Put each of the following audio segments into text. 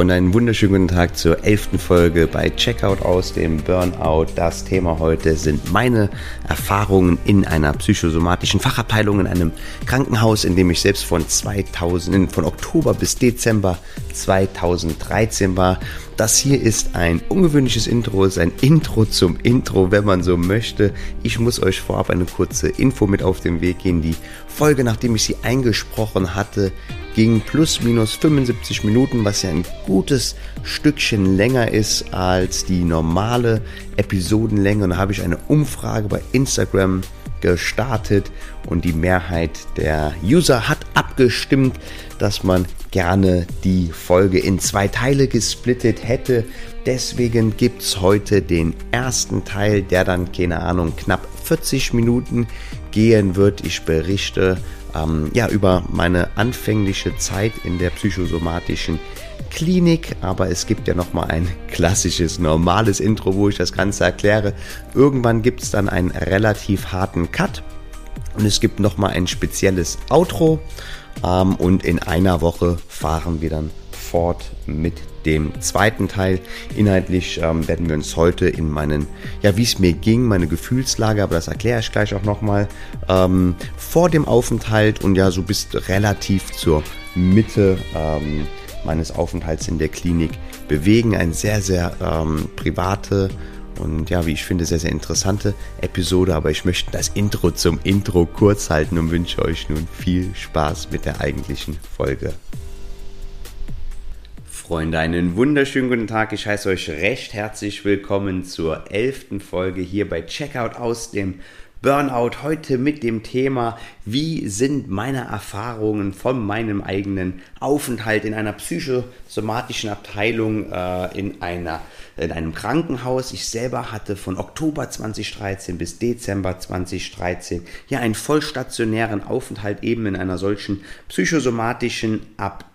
Freunde, einen wunderschönen guten Tag zur elften Folge bei Checkout aus dem Burnout. Das Thema heute sind meine Erfahrungen in einer psychosomatischen Fachabteilung in einem Krankenhaus, in dem ich selbst von 2000, von Oktober bis Dezember 2013 war. Das hier ist ein ungewöhnliches Intro, ist ein Intro zum Intro, wenn man so möchte. Ich muss euch vorab eine kurze Info mit auf den Weg gehen. Die Folge, nachdem ich sie eingesprochen hatte, ging plus minus 75 Minuten, was ja ein gutes Stückchen länger ist als die normale Episodenlänge. Und da habe ich eine Umfrage bei Instagram gestartet und die Mehrheit der User hat abgestimmt, dass man gerne die Folge in zwei Teile gesplittet hätte. Deswegen gibt es heute den ersten Teil, der dann, keine Ahnung, knapp 40 Minuten gehen wird. Ich berichte ähm, ja, über meine anfängliche Zeit in der psychosomatischen Klinik, aber es gibt ja noch mal ein klassisches normales Intro, wo ich das Ganze erkläre. Irgendwann gibt es dann einen relativ harten Cut und es gibt noch mal ein spezielles Outro ähm, und in einer Woche fahren wir dann fort mit dem zweiten Teil. Inhaltlich ähm, werden wir uns heute in meinen, ja, wie es mir ging, meine Gefühlslage, aber das erkläre ich gleich auch nochmal, ähm, vor dem Aufenthalt und ja, so bis relativ zur Mitte ähm, meines Aufenthalts in der Klinik bewegen. Ein sehr, sehr ähm, private und ja, wie ich finde, sehr, sehr interessante Episode, aber ich möchte das Intro zum Intro kurz halten und wünsche euch nun viel Spaß mit der eigentlichen Folge. Freunde, einen wunderschönen guten Tag. Ich heiße euch recht herzlich willkommen zur elften Folge hier bei Checkout aus dem Burnout. Heute mit dem Thema, wie sind meine Erfahrungen von meinem eigenen Aufenthalt in einer psychosomatischen Abteilung äh, in einer in einem Krankenhaus. Ich selber hatte von Oktober 2013 bis Dezember 2013 ja einen vollstationären Aufenthalt eben in einer solchen psychosomatischen Abteilung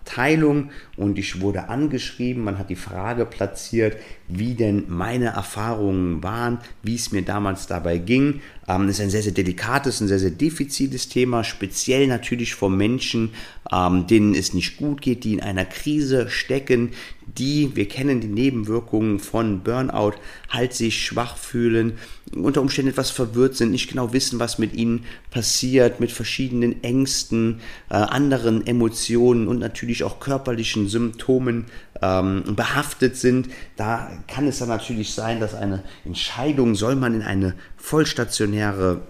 und ich wurde angeschrieben, man hat die Frage platziert, wie denn meine Erfahrungen waren, wie es mir damals dabei ging. Ähm, ist ein sehr, sehr delikates, ein sehr, sehr diffiziles Thema, speziell natürlich vor Menschen, ähm, denen es nicht gut geht, die in einer Krise stecken, die, wir kennen die Nebenwirkungen von Burnout, halt sich schwach fühlen, unter Umständen etwas verwirrt sind, nicht genau wissen, was mit ihnen passiert, mit verschiedenen Ängsten, äh, anderen Emotionen und natürlich auch körperlichen Symptomen ähm, behaftet sind. Da kann es dann natürlich sein, dass eine Entscheidung, soll man in eine vollstationäre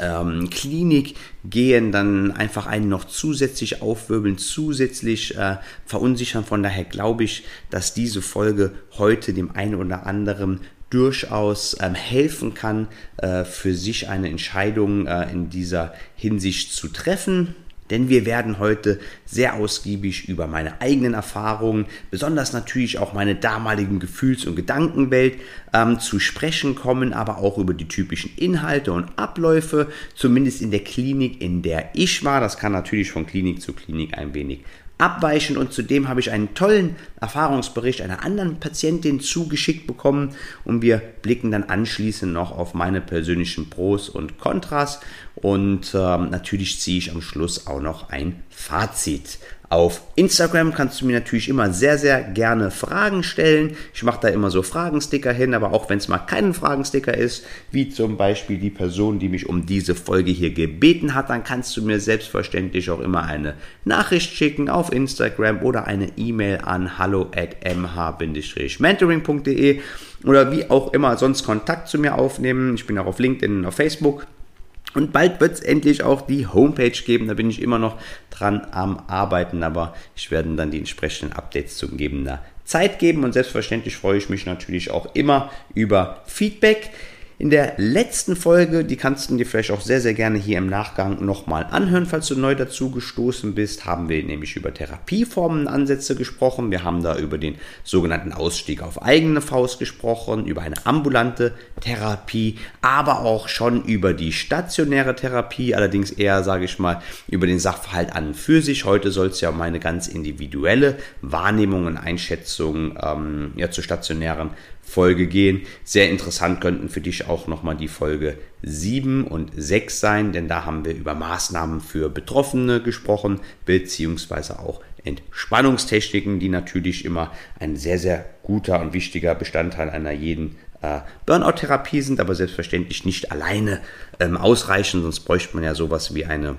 ähm, Klinik gehen, dann einfach einen noch zusätzlich aufwirbeln, zusätzlich äh, verunsichern. Von daher glaube ich, dass diese Folge heute dem einen oder anderen durchaus ähm, helfen kann, äh, für sich eine Entscheidung äh, in dieser Hinsicht zu treffen. Denn wir werden heute sehr ausgiebig über meine eigenen Erfahrungen, besonders natürlich auch meine damaligen Gefühls- und Gedankenwelt ähm, zu sprechen kommen, aber auch über die typischen Inhalte und Abläufe, zumindest in der Klinik, in der ich war. Das kann natürlich von Klinik zu Klinik ein wenig abweichen. Und zudem habe ich einen tollen Erfahrungsbericht einer anderen Patientin zugeschickt bekommen. Und wir blicken dann anschließend noch auf meine persönlichen Pros und Kontras und ähm, natürlich ziehe ich am Schluss auch noch ein Fazit. Auf Instagram kannst du mir natürlich immer sehr, sehr gerne Fragen stellen. Ich mache da immer so Fragensticker hin, aber auch wenn es mal kein Fragensticker ist, wie zum Beispiel die Person, die mich um diese Folge hier gebeten hat, dann kannst du mir selbstverständlich auch immer eine Nachricht schicken auf Instagram oder eine E-Mail an hallo at mh-mentoring.de oder wie auch immer sonst Kontakt zu mir aufnehmen. Ich bin auch auf LinkedIn und auf Facebook. Und bald wird es endlich auch die Homepage geben. Da bin ich immer noch dran am Arbeiten, aber ich werde dann die entsprechenden Updates zu gegebener Zeit geben. Und selbstverständlich freue ich mich natürlich auch immer über Feedback. In der letzten Folge, die kannst du dir vielleicht auch sehr, sehr gerne hier im Nachgang nochmal anhören, falls du neu dazu gestoßen bist, haben wir nämlich über Therapieformenansätze gesprochen. Wir haben da über den sogenannten Ausstieg auf eigene Faust gesprochen, über eine ambulante Therapie, aber auch schon über die stationäre Therapie, allerdings eher, sage ich mal, über den Sachverhalt an und für sich. Heute soll es ja um eine ganz individuelle Wahrnehmung und Einschätzung ähm, ja, zur stationären Folge gehen. Sehr interessant könnten für dich auch nochmal die Folge 7 und 6 sein, denn da haben wir über Maßnahmen für Betroffene gesprochen, beziehungsweise auch Entspannungstechniken, die natürlich immer ein sehr, sehr guter und wichtiger Bestandteil einer jeden äh, Burnout-Therapie sind, aber selbstverständlich nicht alleine ähm, ausreichen, sonst bräuchte man ja sowas wie eine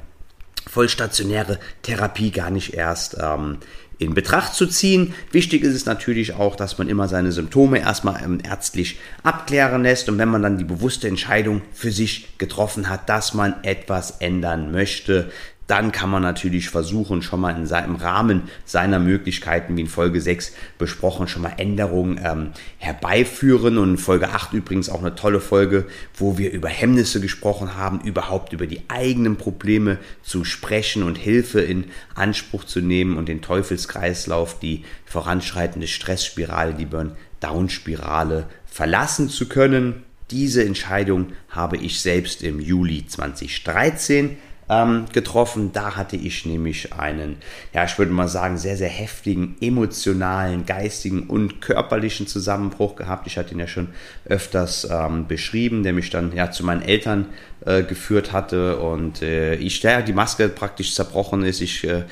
vollstationäre Therapie gar nicht erst ähm, in Betracht zu ziehen. Wichtig ist es natürlich auch, dass man immer seine Symptome erstmal ähm, ärztlich abklären lässt und wenn man dann die bewusste Entscheidung für sich getroffen hat, dass man etwas ändern möchte, dann kann man natürlich versuchen, schon mal in seinem Rahmen seiner Möglichkeiten, wie in Folge 6 besprochen, schon mal Änderungen ähm, herbeiführen. Und in Folge 8 übrigens auch eine tolle Folge, wo wir über Hemmnisse gesprochen haben, überhaupt über die eigenen Probleme zu sprechen und Hilfe in Anspruch zu nehmen und den Teufelskreislauf, die voranschreitende Stressspirale, die Burn-Down-Spirale verlassen zu können. Diese Entscheidung habe ich selbst im Juli 2013 ähm, getroffen. Da hatte ich nämlich einen, ja, ich würde mal sagen, sehr, sehr heftigen emotionalen, geistigen und körperlichen Zusammenbruch gehabt. Ich hatte ihn ja schon öfters ähm, beschrieben, der mich dann ja zu meinen Eltern äh, geführt hatte und äh, ich, ja, die Maske praktisch zerbrochen ist. Ich äh,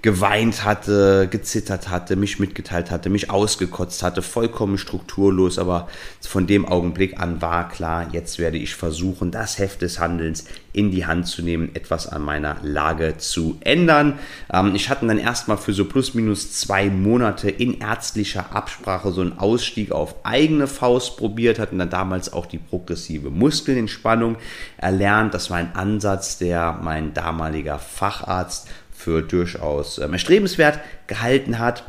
geweint hatte, gezittert hatte, mich mitgeteilt hatte, mich ausgekotzt hatte, vollkommen strukturlos, aber von dem Augenblick an war klar, jetzt werde ich versuchen, das Heft des Handelns in die Hand zu nehmen, etwas an meiner Lage zu ändern. Ähm, ich hatte dann erstmal für so plus minus zwei Monate in ärztlicher Absprache so einen Ausstieg auf eigene Faust probiert, hatten dann damals auch die progressive Muskelentspannung erlernt. Das war ein Ansatz, der mein damaliger Facharzt für durchaus ähm, erstrebenswert gehalten hat.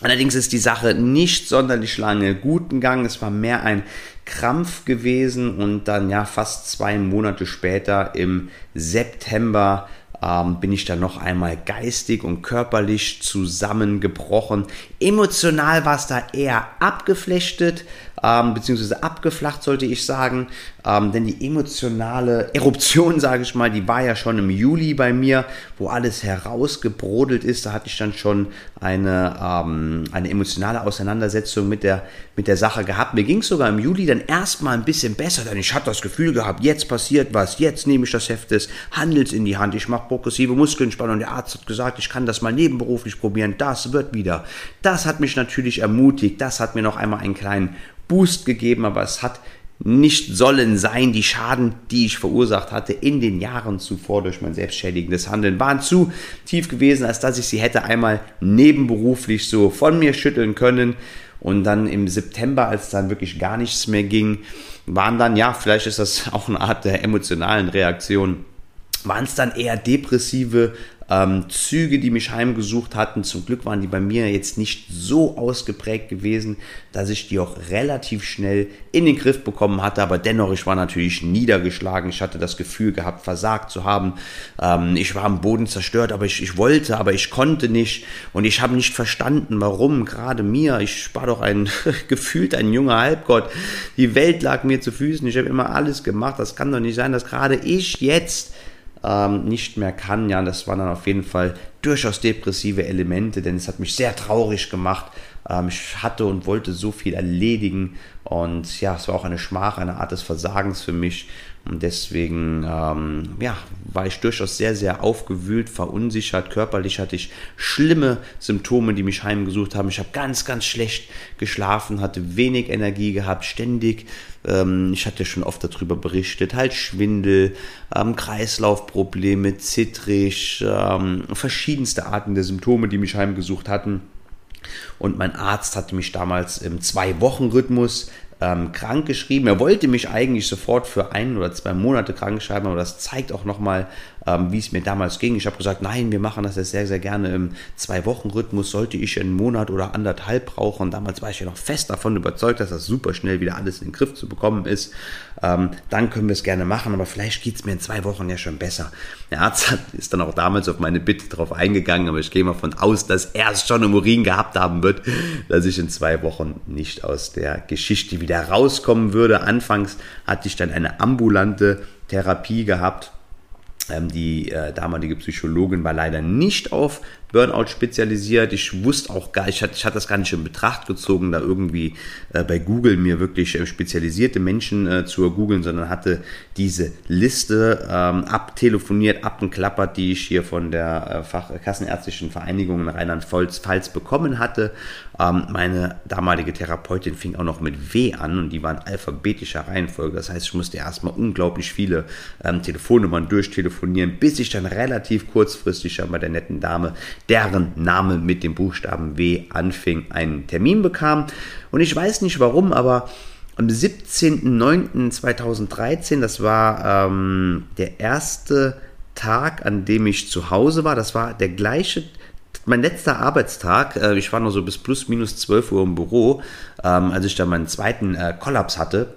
Allerdings ist die Sache nicht sonderlich lange gut gegangen. Es war mehr ein Krampf gewesen und dann ja fast zwei Monate später im September ähm, bin ich dann noch einmal geistig und körperlich zusammengebrochen. Emotional war es da eher abgeflechtet, ähm, beziehungsweise abgeflacht, sollte ich sagen. Ähm, denn die emotionale Eruption, sage ich mal, die war ja schon im Juli bei mir, wo alles herausgebrodelt ist. Da hatte ich dann schon eine, ähm, eine emotionale Auseinandersetzung mit der, mit der Sache gehabt. Mir ging es sogar im Juli dann erstmal ein bisschen besser, denn ich hatte das Gefühl gehabt, jetzt passiert was, jetzt nehme ich das Heft des Handels in die Hand, ich mache progressive Muskelentspannung. Der Arzt hat gesagt, ich kann das mal nebenberuflich probieren, das wird wieder. Das hat mich natürlich ermutigt, das hat mir noch einmal einen kleinen Boost gegeben, aber es hat nicht sollen sein. Die Schaden, die ich verursacht hatte in den Jahren zuvor durch mein selbstschädigendes Handeln, waren zu tief gewesen, als dass ich sie hätte einmal nebenberuflich so von mir schütteln können. Und dann im September, als dann wirklich gar nichts mehr ging, waren dann, ja, vielleicht ist das auch eine Art der emotionalen Reaktion, waren es dann eher depressive ähm, Züge, die mich heimgesucht hatten. Zum Glück waren die bei mir jetzt nicht so ausgeprägt gewesen, dass ich die auch relativ schnell in den Griff bekommen hatte. Aber dennoch, ich war natürlich niedergeschlagen. Ich hatte das Gefühl gehabt, versagt zu haben. Ähm, ich war am Boden zerstört, aber ich, ich wollte, aber ich konnte nicht. Und ich habe nicht verstanden, warum gerade mir. Ich war doch ein gefühlt ein junger Halbgott. Die Welt lag mir zu Füßen. Ich habe immer alles gemacht. Das kann doch nicht sein, dass gerade ich jetzt ähm, nicht mehr kann. Ja, das waren dann auf jeden Fall durchaus depressive Elemente, denn es hat mich sehr traurig gemacht. Ähm, ich hatte und wollte so viel erledigen und ja, es war auch eine Schmach, eine Art des Versagens für mich. Und deswegen ähm, ja, war ich durchaus sehr, sehr aufgewühlt, verunsichert. Körperlich hatte ich schlimme Symptome, die mich heimgesucht haben. Ich habe ganz, ganz schlecht geschlafen, hatte wenig Energie gehabt, ständig. Ähm, ich hatte schon oft darüber berichtet, halt Schwindel, ähm, Kreislaufprobleme, zittrig, ähm, verschiedenste Arten der Symptome, die mich heimgesucht hatten. Und mein Arzt hatte mich damals im Zwei-Wochen-Rhythmus ähm, krank geschrieben. Er wollte mich eigentlich sofort für ein oder zwei Monate krank schreiben, aber das zeigt auch nochmal, ähm, wie es mir damals ging. Ich habe gesagt, nein, wir machen das jetzt sehr, sehr gerne im Zwei-Wochen-Rhythmus. Sollte ich einen Monat oder anderthalb brauchen. Damals war ich ja noch fest davon überzeugt, dass das super schnell wieder alles in den Griff zu bekommen ist. Ähm, dann können wir es gerne machen, aber vielleicht geht es mir in zwei Wochen ja schon besser. Der Arzt ist dann auch damals auf meine Bitte drauf eingegangen, aber ich gehe mal von aus, dass er es schon im Urin gehabt haben wird, dass ich in zwei Wochen nicht aus der Geschichte wieder rauskommen würde. Anfangs hatte ich dann eine ambulante Therapie gehabt. Ähm, die äh, damalige Psychologin war leider nicht auf Burnout spezialisiert. Ich wusste auch gar, ich hatte, ich hatte das gar nicht in Betracht gezogen, da irgendwie äh, bei Google mir wirklich äh, spezialisierte Menschen äh, zu googeln, sondern hatte diese Liste ähm, abtelefoniert, abgeklappert, die ich hier von der äh, Fach Kassenärztlichen Vereinigung in Rheinland-Pfalz bekommen hatte. Ähm, meine damalige Therapeutin fing auch noch mit W an und die waren alphabetischer Reihenfolge. Das heißt, ich musste erstmal unglaublich viele ähm, Telefonnummern durchtelefonieren, bis ich dann relativ kurzfristig schon bei der netten Dame deren Name mit dem Buchstaben W anfing, einen Termin bekam. Und ich weiß nicht warum, aber am 17.09.2013, das war ähm, der erste Tag, an dem ich zu Hause war, das war der gleiche mein letzter Arbeitstag, äh, ich war noch so bis plus minus 12 Uhr im Büro, ähm, als ich dann meinen zweiten äh, Kollaps hatte.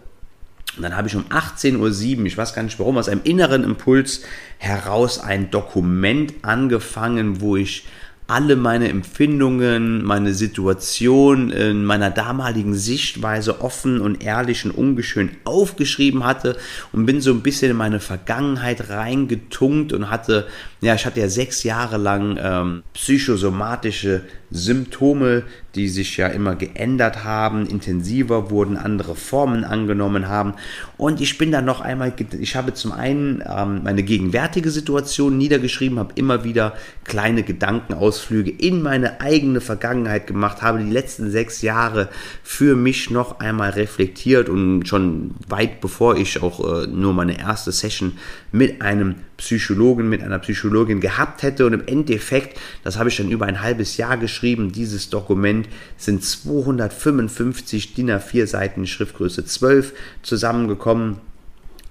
Und dann habe ich um 18.07 Uhr, ich weiß gar nicht warum, aus einem inneren Impuls heraus ein Dokument angefangen, wo ich alle meine Empfindungen, meine Situation in meiner damaligen Sichtweise offen und ehrlich und ungeschönt aufgeschrieben hatte und bin so ein bisschen in meine Vergangenheit reingetunkt und hatte, ja, ich hatte ja sechs Jahre lang ähm, psychosomatische Symptome, die sich ja immer geändert haben, intensiver wurden, andere Formen angenommen haben. Und ich bin dann noch einmal, ich habe zum einen ähm, meine gegenwärtige Situation niedergeschrieben, habe immer wieder kleine Gedankenausflüge in meine eigene Vergangenheit gemacht, habe die letzten sechs Jahre für mich noch einmal reflektiert und schon weit bevor ich auch äh, nur meine erste Session mit einem Psychologen, mit einer Psychologin gehabt hätte. Und im Endeffekt, das habe ich dann über ein halbes Jahr geschrieben, dieses Dokument sind 255 DIN A4 Seiten Schriftgröße 12 zusammengekommen.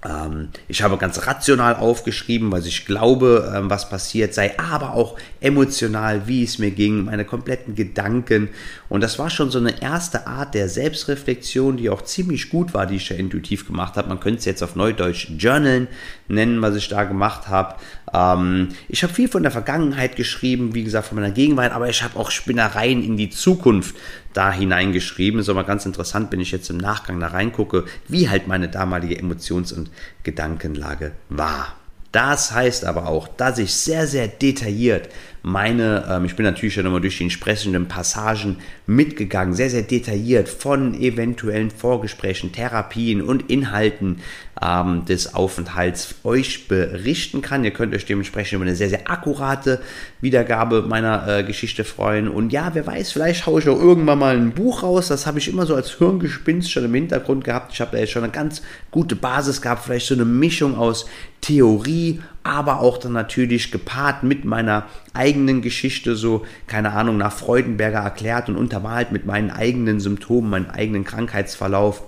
Ähm, ich habe ganz rational aufgeschrieben, was ich glaube, ähm, was passiert sei, aber auch emotional, wie es mir ging, meine kompletten Gedanken. Und das war schon so eine erste Art der Selbstreflexion, die auch ziemlich gut war, die ich ja intuitiv gemacht habe. Man könnte es jetzt auf Neudeutsch Journalen nennen, was ich da gemacht habe. Ähm, ich habe viel von der Vergangenheit geschrieben, wie gesagt, von meiner Gegenwart, aber ich habe auch Spinnereien in die Zukunft da hineingeschrieben. Ist aber ganz interessant, wenn ich jetzt im Nachgang da reingucke, wie halt meine damalige Emotions- und Gedankenlage war. Das heißt aber auch, dass ich sehr, sehr detailliert meine, ähm, ich bin natürlich schon immer durch die entsprechenden Passagen mitgegangen, sehr, sehr detailliert von eventuellen Vorgesprächen, Therapien und Inhalten ähm, des Aufenthalts euch berichten kann. Ihr könnt euch dementsprechend über eine sehr, sehr akkurate Wiedergabe meiner äh, Geschichte freuen. Und ja, wer weiß, vielleicht haue ich auch irgendwann mal ein Buch raus. Das habe ich immer so als Hirngespinst schon im Hintergrund gehabt. Ich habe da jetzt schon eine ganz gute Basis gehabt, vielleicht so eine Mischung aus Theorie, aber auch dann natürlich gepaart mit meiner eigenen Geschichte, so, keine Ahnung, nach Freudenberger erklärt und untermalt mit meinen eigenen Symptomen, meinen eigenen Krankheitsverlauf.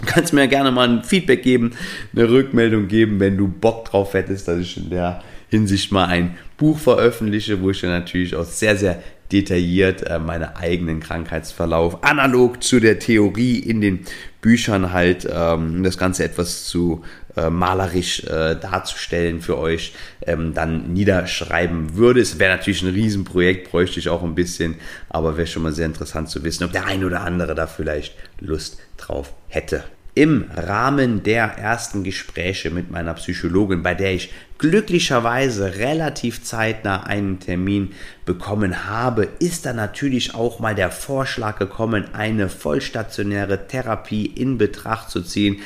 Du kannst mir gerne mal ein Feedback geben, eine Rückmeldung geben, wenn du Bock drauf hättest, dass ich in der Hinsicht mal ein Buch veröffentliche, wo ich dann natürlich auch sehr, sehr detailliert äh, meinen eigenen Krankheitsverlauf analog zu der Theorie in den Büchern halt ähm, das Ganze etwas zu äh, malerisch äh, darzustellen für euch, ähm, dann niederschreiben würde. Es wäre natürlich ein Riesenprojekt, bräuchte ich auch ein bisschen, aber wäre schon mal sehr interessant zu wissen, ob der ein oder andere da vielleicht Lust drauf hätte im Rahmen der ersten Gespräche mit meiner Psychologin, bei der ich glücklicherweise relativ zeitnah einen Termin bekommen habe, ist dann natürlich auch mal der Vorschlag gekommen, eine vollstationäre Therapie in Betracht zu ziehen.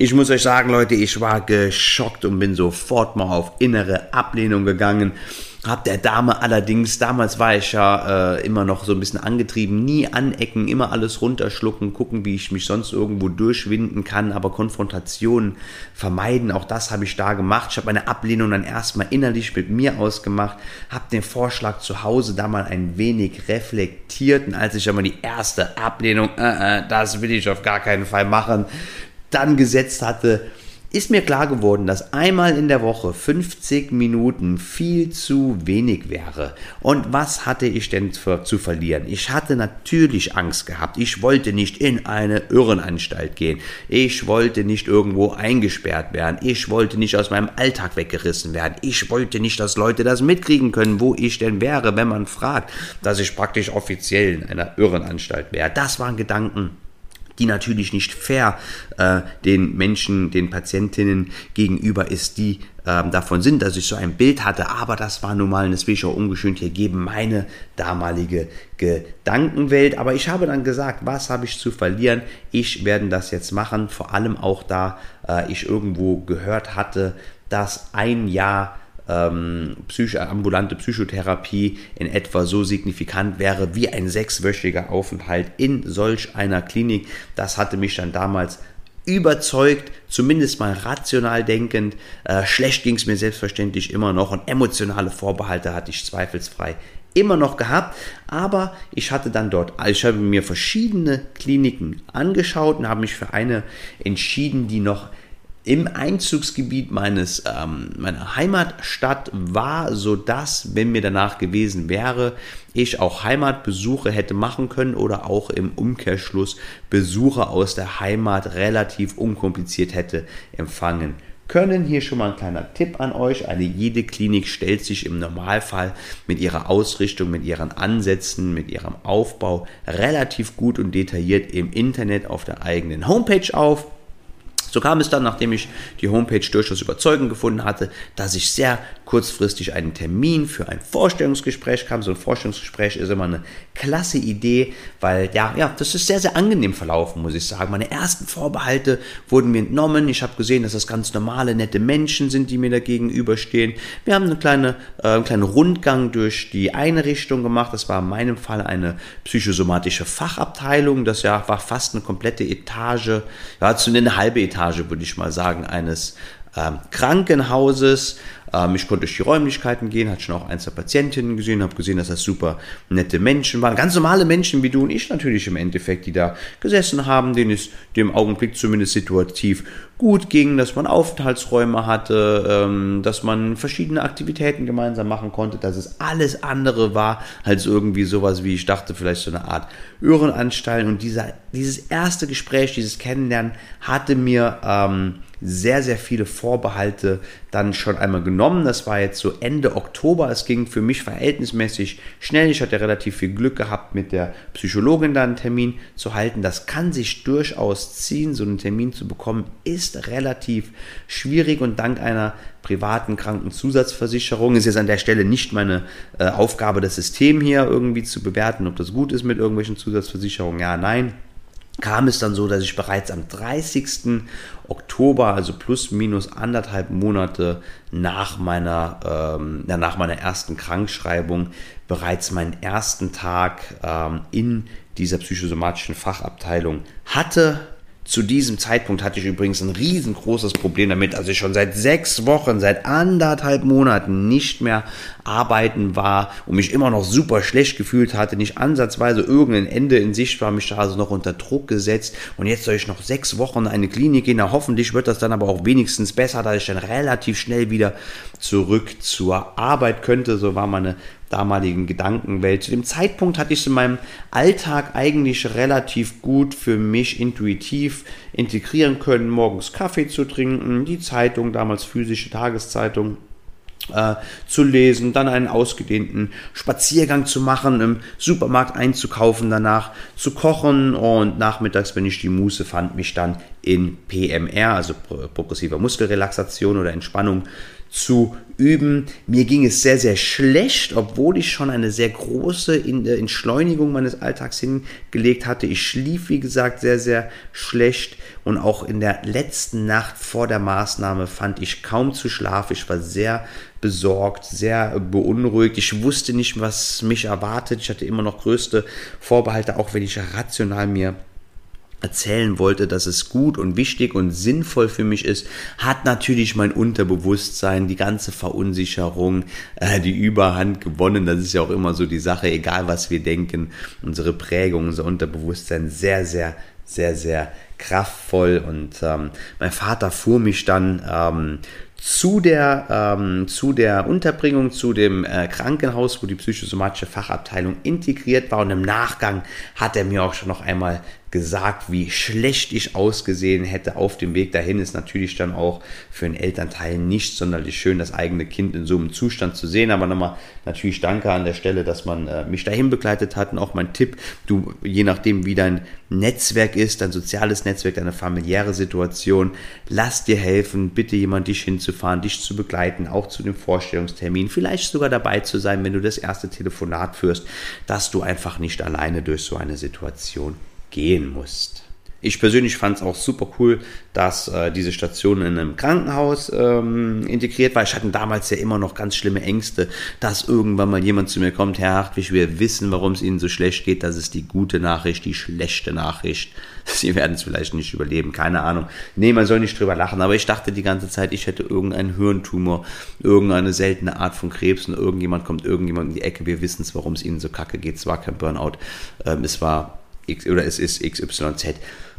Ich muss euch sagen, Leute, ich war geschockt und bin sofort mal auf innere Ablehnung gegangen hab der Dame allerdings, damals war ich ja äh, immer noch so ein bisschen angetrieben, nie anecken, immer alles runterschlucken, gucken, wie ich mich sonst irgendwo durchwinden kann, aber Konfrontationen vermeiden, auch das habe ich da gemacht. Ich habe meine Ablehnung dann erstmal innerlich mit mir ausgemacht, habe den Vorschlag zu Hause da mal ein wenig reflektiert und als ich aber die erste Ablehnung, äh, äh, das will ich auf gar keinen Fall machen, dann gesetzt hatte, ist mir klar geworden, dass einmal in der Woche 50 Minuten viel zu wenig wäre. Und was hatte ich denn für, zu verlieren? Ich hatte natürlich Angst gehabt. Ich wollte nicht in eine Irrenanstalt gehen. Ich wollte nicht irgendwo eingesperrt werden. Ich wollte nicht aus meinem Alltag weggerissen werden. Ich wollte nicht, dass Leute das mitkriegen können, wo ich denn wäre, wenn man fragt, dass ich praktisch offiziell in einer Irrenanstalt wäre. Das waren Gedanken die natürlich nicht fair äh, den Menschen, den Patientinnen gegenüber ist, die äh, davon sind, dass ich so ein Bild hatte. Aber das war nun mal, das will ich auch ungeschönt hier geben, meine damalige Gedankenwelt. Aber ich habe dann gesagt, was habe ich zu verlieren? Ich werde das jetzt machen, vor allem auch da äh, ich irgendwo gehört hatte, dass ein Jahr ähm, psych ambulante Psychotherapie in etwa so signifikant wäre wie ein sechswöchiger Aufenthalt in solch einer Klinik. Das hatte mich dann damals überzeugt, zumindest mal rational denkend. Äh, schlecht ging es mir selbstverständlich immer noch und emotionale Vorbehalte hatte ich zweifelsfrei immer noch gehabt, aber ich hatte dann dort, ich habe mir verschiedene Kliniken angeschaut und habe mich für eine entschieden, die noch im Einzugsgebiet meines, ähm, meiner Heimatstadt war, sodass, wenn mir danach gewesen wäre, ich auch Heimatbesuche hätte machen können oder auch im Umkehrschluss Besuche aus der Heimat relativ unkompliziert hätte empfangen können. Hier schon mal ein kleiner Tipp an euch. Eine jede Klinik stellt sich im Normalfall mit ihrer Ausrichtung, mit ihren Ansätzen, mit ihrem Aufbau relativ gut und detailliert im Internet auf der eigenen Homepage auf. So kam es dann, nachdem ich die Homepage durchaus überzeugend gefunden hatte, dass ich sehr kurzfristig einen Termin für ein Vorstellungsgespräch kam. So ein Vorstellungsgespräch ist immer eine klasse Idee, weil ja, ja, das ist sehr, sehr angenehm verlaufen, muss ich sagen. Meine ersten Vorbehalte wurden mir entnommen. Ich habe gesehen, dass das ganz normale, nette Menschen sind, die mir da gegenüberstehen. Wir haben eine kleine, äh, einen kleinen Rundgang durch die Einrichtung gemacht. Das war in meinem Fall eine psychosomatische Fachabteilung. Das ja war fast eine komplette Etage, ja, zu eine halbe Etage, würde ich mal sagen, eines ähm, Krankenhauses. Ähm, ich konnte durch die Räumlichkeiten gehen, hatte schon auch ein, zwei Patientinnen gesehen, habe gesehen, dass das super nette Menschen waren. Ganz normale Menschen wie du und ich natürlich im Endeffekt, die da gesessen haben, denen es dem Augenblick zumindest situativ gut ging, dass man Aufenthaltsräume hatte, ähm, dass man verschiedene Aktivitäten gemeinsam machen konnte, dass es alles andere war als irgendwie sowas wie, ich dachte, vielleicht so eine Art Irrenanstalt. Und dieser, dieses erste Gespräch, dieses Kennenlernen hatte mir ähm, sehr, sehr viele Vorbehalte dann schon einmal genommen. Das war jetzt so Ende Oktober. Es ging für mich verhältnismäßig schnell. Ich hatte relativ viel Glück gehabt, mit der Psychologin dann einen Termin zu halten. Das kann sich durchaus ziehen. So einen Termin zu bekommen ist relativ schwierig und dank einer privaten Krankenzusatzversicherung ist jetzt an der Stelle nicht meine äh, Aufgabe, das System hier irgendwie zu bewerten, ob das gut ist mit irgendwelchen Zusatzversicherungen. Ja, nein kam es dann so, dass ich bereits am 30. Oktober, also plus minus anderthalb Monate nach meiner, ähm, nach meiner ersten Krankschreibung, bereits meinen ersten Tag ähm, in dieser psychosomatischen Fachabteilung hatte zu diesem Zeitpunkt hatte ich übrigens ein riesengroßes Problem damit, als ich schon seit sechs Wochen, seit anderthalb Monaten nicht mehr arbeiten war und mich immer noch super schlecht gefühlt hatte, nicht ansatzweise irgendein Ende in Sicht war, mich da also noch unter Druck gesetzt. Und jetzt soll ich noch sechs Wochen in eine Klinik gehen, na hoffentlich wird das dann aber auch wenigstens besser, dass ich dann relativ schnell wieder zurück zur Arbeit könnte, so war meine damaligen Gedankenwelt. Zu dem Zeitpunkt hatte ich es in meinem Alltag eigentlich relativ gut für mich intuitiv integrieren können, morgens Kaffee zu trinken, die Zeitung, damals physische Tageszeitung, äh, zu lesen, dann einen ausgedehnten Spaziergang zu machen, im Supermarkt einzukaufen, danach zu kochen und nachmittags, wenn ich die Muße fand, mich dann in PMR, also progressiver Muskelrelaxation oder Entspannung zu üben. Mir ging es sehr, sehr schlecht, obwohl ich schon eine sehr große äh, Entschleunigung meines Alltags hingelegt hatte. Ich schlief, wie gesagt, sehr, sehr schlecht und auch in der letzten Nacht vor der Maßnahme fand ich kaum zu schlafen. Ich war sehr besorgt, sehr beunruhigt. Ich wusste nicht, was mich erwartet. Ich hatte immer noch größte Vorbehalte, auch wenn ich rational mir erzählen wollte, dass es gut und wichtig und sinnvoll für mich ist, hat natürlich mein Unterbewusstsein, die ganze Verunsicherung, äh, die Überhand gewonnen. Das ist ja auch immer so die Sache, egal was wir denken, unsere Prägung, unser Unterbewusstsein sehr, sehr, sehr, sehr kraftvoll. Und ähm, mein Vater fuhr mich dann ähm, zu der, ähm, zu der Unterbringung, zu dem äh, Krankenhaus, wo die psychosomatische Fachabteilung integriert war. Und im Nachgang hat er mir auch schon noch einmal gesagt, wie schlecht ich ausgesehen hätte auf dem Weg dahin, ist natürlich dann auch für einen Elternteil nicht sonderlich schön, das eigene Kind in so einem Zustand zu sehen. Aber nochmal natürlich danke an der Stelle, dass man äh, mich dahin begleitet hat. Und auch mein Tipp, du, je nachdem wie dein Netzwerk ist, dein soziales Netzwerk, deine familiäre Situation, lass dir helfen, bitte jemand dich hinzufahren, dich zu begleiten, auch zu dem Vorstellungstermin, vielleicht sogar dabei zu sein, wenn du das erste Telefonat führst, dass du einfach nicht alleine durch so eine Situation gehen musst. Ich persönlich fand es auch super cool, dass äh, diese Station in einem Krankenhaus ähm, integriert war. Ich hatte damals ja immer noch ganz schlimme Ängste, dass irgendwann mal jemand zu mir kommt, Herr Hartwig, wir wissen, warum es Ihnen so schlecht geht. Das ist die gute Nachricht, die schlechte Nachricht. Sie werden es vielleicht nicht überleben, keine Ahnung. Nee, man soll nicht drüber lachen, aber ich dachte die ganze Zeit, ich hätte irgendeinen Hirntumor, irgendeine seltene Art von Krebs und irgendjemand kommt irgendjemand in die Ecke. Wir wissen es, warum es Ihnen so kacke geht. Es war kein Burnout, ähm, es war X, oder es ist XYZ.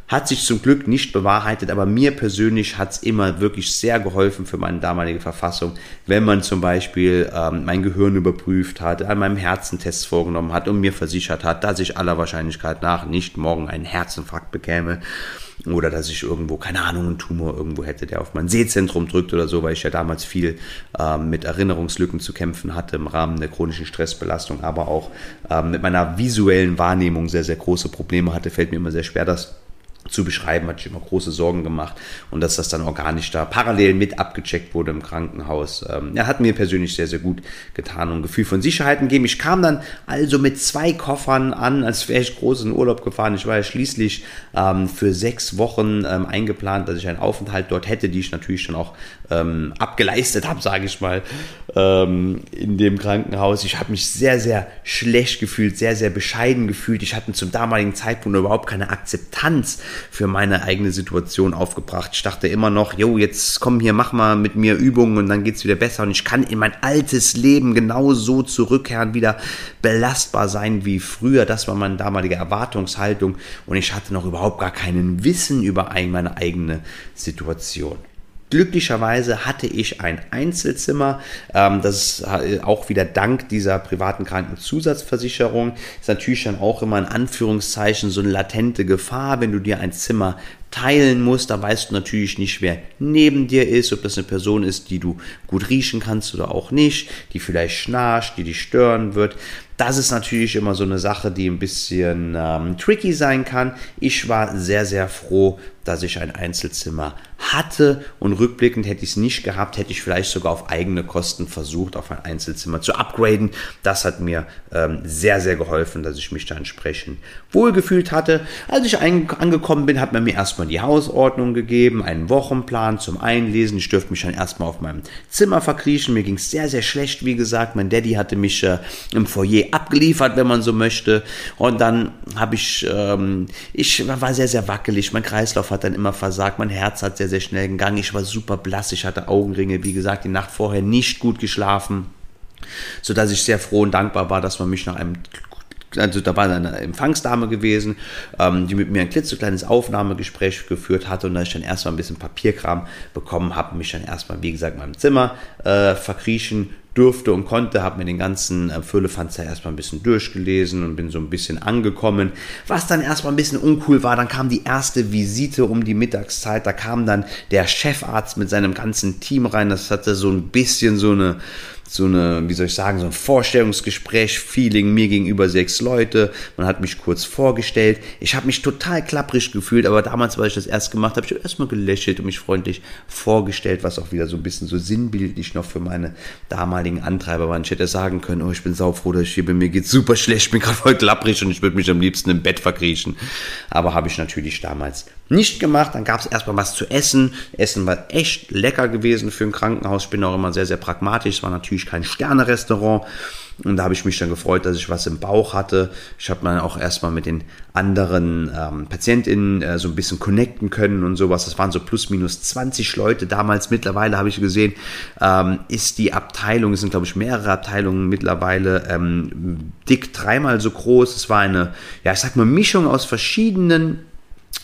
Hat sich zum Glück nicht bewahrheitet, aber mir persönlich hat es immer wirklich sehr geholfen für meine damalige Verfassung, wenn man zum Beispiel ähm, mein Gehirn überprüft hat, an meinem Herzen Tests vorgenommen hat und mir versichert hat, dass ich aller Wahrscheinlichkeit nach nicht morgen einen Herzinfarkt bekäme oder dass ich irgendwo, keine Ahnung, einen Tumor irgendwo hätte, der auf mein Sehzentrum drückt oder so, weil ich ja damals viel ähm, mit Erinnerungslücken zu kämpfen hatte im Rahmen der chronischen Stressbelastung, aber auch ähm, mit meiner visuellen Wahrnehmung sehr, sehr große Probleme hatte, fällt mir immer sehr schwer, das zu beschreiben, hatte ich immer große Sorgen gemacht und dass das dann organisch da parallel mit abgecheckt wurde im Krankenhaus. Ähm, ja, hat mir persönlich sehr, sehr gut getan und ein Gefühl von Sicherheit gegeben. Ich kam dann also mit zwei Koffern an, als wäre ich groß in Urlaub gefahren. Ich war ja schließlich ähm, für sechs Wochen ähm, eingeplant, dass ich einen Aufenthalt dort hätte, die ich natürlich schon auch ähm, abgeleistet habe, sage ich mal, ähm, in dem Krankenhaus. Ich habe mich sehr, sehr schlecht gefühlt, sehr, sehr bescheiden gefühlt. Ich hatte zum damaligen Zeitpunkt überhaupt keine Akzeptanz für meine eigene Situation aufgebracht. Ich dachte immer noch, jo, jetzt komm hier, mach mal mit mir Übungen und dann geht's wieder besser und ich kann in mein altes Leben genauso zurückkehren, wieder belastbar sein wie früher. Das war meine damalige Erwartungshaltung und ich hatte noch überhaupt gar keinen Wissen über meine eigene Situation. Glücklicherweise hatte ich ein Einzelzimmer. Ähm, das ist auch wieder dank dieser privaten Krankenzusatzversicherung. Ist natürlich dann auch immer in Anführungszeichen so eine latente Gefahr, wenn du dir ein Zimmer teilen musst. Da weißt du natürlich nicht, wer neben dir ist, ob das eine Person ist, die du gut riechen kannst oder auch nicht, die vielleicht schnarcht, die dich stören wird. Das ist natürlich immer so eine Sache, die ein bisschen ähm, tricky sein kann. Ich war sehr, sehr froh, dass ich ein Einzelzimmer hatte und rückblickend hätte ich es nicht gehabt, hätte ich vielleicht sogar auf eigene Kosten versucht, auf ein Einzelzimmer zu upgraden. Das hat mir ähm, sehr, sehr geholfen, dass ich mich da entsprechend wohlgefühlt hatte. Als ich angekommen bin, hat man mir erstmal die Hausordnung gegeben, einen Wochenplan zum Einlesen. Ich dürfte mich dann erstmal auf meinem Zimmer verkriechen. Mir ging es sehr, sehr schlecht, wie gesagt. Mein Daddy hatte mich äh, im Foyer abgeliefert, wenn man so möchte. Und dann habe ich, ähm, ich war sehr, sehr wackelig. Mein Kreislauf hat dann immer versagt. Mein Herz hat sehr, sehr schnell gegangen. Ich war super blass. Ich hatte Augenringe. Wie gesagt, die Nacht vorher nicht gut geschlafen. Sodass ich sehr froh und dankbar war, dass man mich nach einem also da war eine Empfangsdame gewesen, ähm, die mit mir ein klitzekleines Aufnahmegespräch geführt hatte und da ich dann erstmal ein bisschen Papierkram bekommen habe, mich dann erstmal, wie gesagt, in meinem Zimmer äh, verkriechen durfte und konnte, habe mir den ganzen äh, Füllefanz ja erstmal ein bisschen durchgelesen und bin so ein bisschen angekommen. Was dann erstmal ein bisschen uncool war, dann kam die erste Visite um die Mittagszeit, da kam dann der Chefarzt mit seinem ganzen Team rein, das hatte so ein bisschen so eine so eine, wie soll ich sagen, so ein Vorstellungsgespräch, Feeling, mir gegenüber sechs Leute. Man hat mich kurz vorgestellt. Ich habe mich total klapprig gefühlt, aber damals, weil ich das erst gemacht habe, ich habe erstmal gelächelt und mich freundlich vorgestellt, was auch wieder so ein bisschen so sinnbildlich noch für meine damaligen Antreiber war. Ich hätte sagen können, oh, ich bin saufroh, dass ich hier bin, mir geht's super schlecht, ich bin gerade voll klapprig und ich würde mich am liebsten im Bett verkriechen. Aber habe ich natürlich damals nicht gemacht. Dann gab es erstmal was zu essen. Essen war echt lecker gewesen für ein Krankenhaus. Ich bin auch immer sehr, sehr pragmatisch. Es war natürlich kein Sterne-Restaurant. Und da habe ich mich dann gefreut, dass ich was im Bauch hatte. Ich habe dann auch erstmal mit den anderen ähm, PatientInnen äh, so ein bisschen connecten können und sowas. Das waren so plus minus 20 Leute damals. Mittlerweile habe ich gesehen, ähm, ist die Abteilung, es sind glaube ich mehrere Abteilungen mittlerweile, ähm, dick dreimal so groß. Es war eine, ja ich sag mal, Mischung aus verschiedenen